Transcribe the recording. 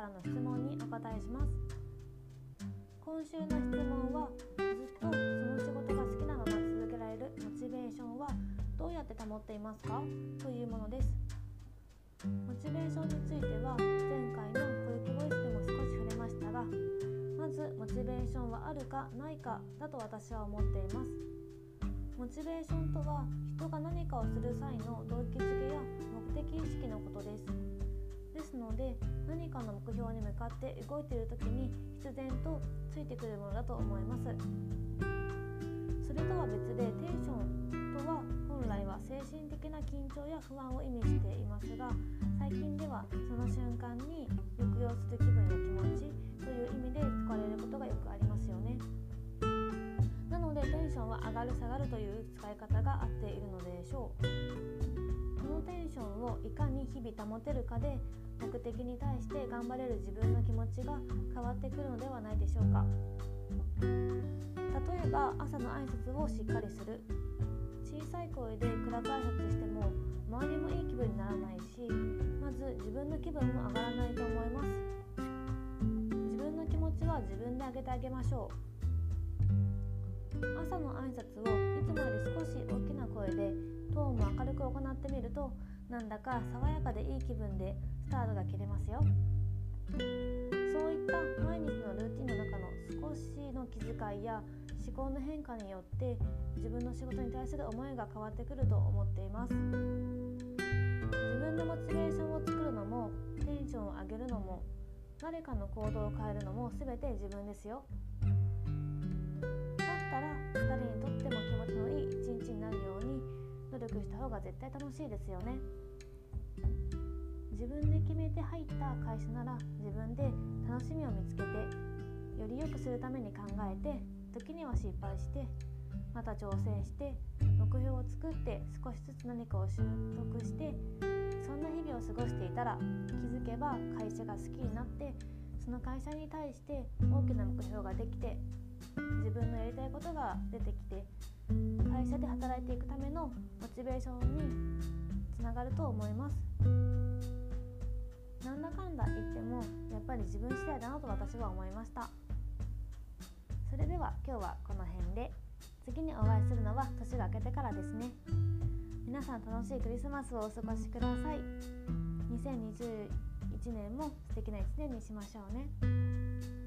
からの質問にお答えします。今週の質問はずっとその仕事が好きなまま続けられるモチベーションはどうやって保っていますか？というものです。モチベーションについては前回の小雪ボイスでも少し触れましたがまずモチベーションはあるかないかだと私は思っています。モチベーションとは人が何かをする際の動機づけや目的意識のことです。ですので何かの目標に向かって動いている時に必然とついてくるものだと思います。それとは別でテンションとは本来は精神的な緊張や不安を意味していますが最近ではその瞬間に抑揚する気分や気持ちという意味で使われることがよくありますよね。なのでテンションは上がる下がるという使い方が合っているのでしょう。このテンションをいかに日々保てるかで目的に対して頑張れる自分の気持ちが変わってくるのではないでしょうか。例えば朝の挨拶をしっかりする。小さい声で暗く挨拶しても周りもいい気分にならないしまず自分の気分も上がらないと思います。自分の気持ちは自分で上げてあげましょう。朝の挨拶をいつもより少し大きな声でトーンも明るく行ってみるとなんだか爽やかでいい気分でスタートが切れますよ。そういった毎日のルーティンの中の少しの気遣いや思考の変化によって自分の仕事に対する思いが変わってくると思っています。自分のモチベーションを作るのもテンションを上げるのも誰かの行動を変えるのも全て自分ですよ。だったら2人にとっても方が絶対楽しいですよね。自分で決めて入った会社なら自分で楽しみを見つけてより良くするために考えて時には失敗してまた挑戦して目標を作って少しずつ何かを習得してそんな日々を過ごしていたら気づけば会社が好きになってその会社に対して大きな目標ができて自分のやりたいことが出てきて社で働いていくためのモチベーションにつながると思います。なんだかんだ言ってもやっぱり自分次第だなと私は思いました。それでは今日はこの辺で。次にお会いするのは年が明けてからですね。皆さん楽しいクリスマスをお過ごしください。2021年も素敵な1年にしましょうね。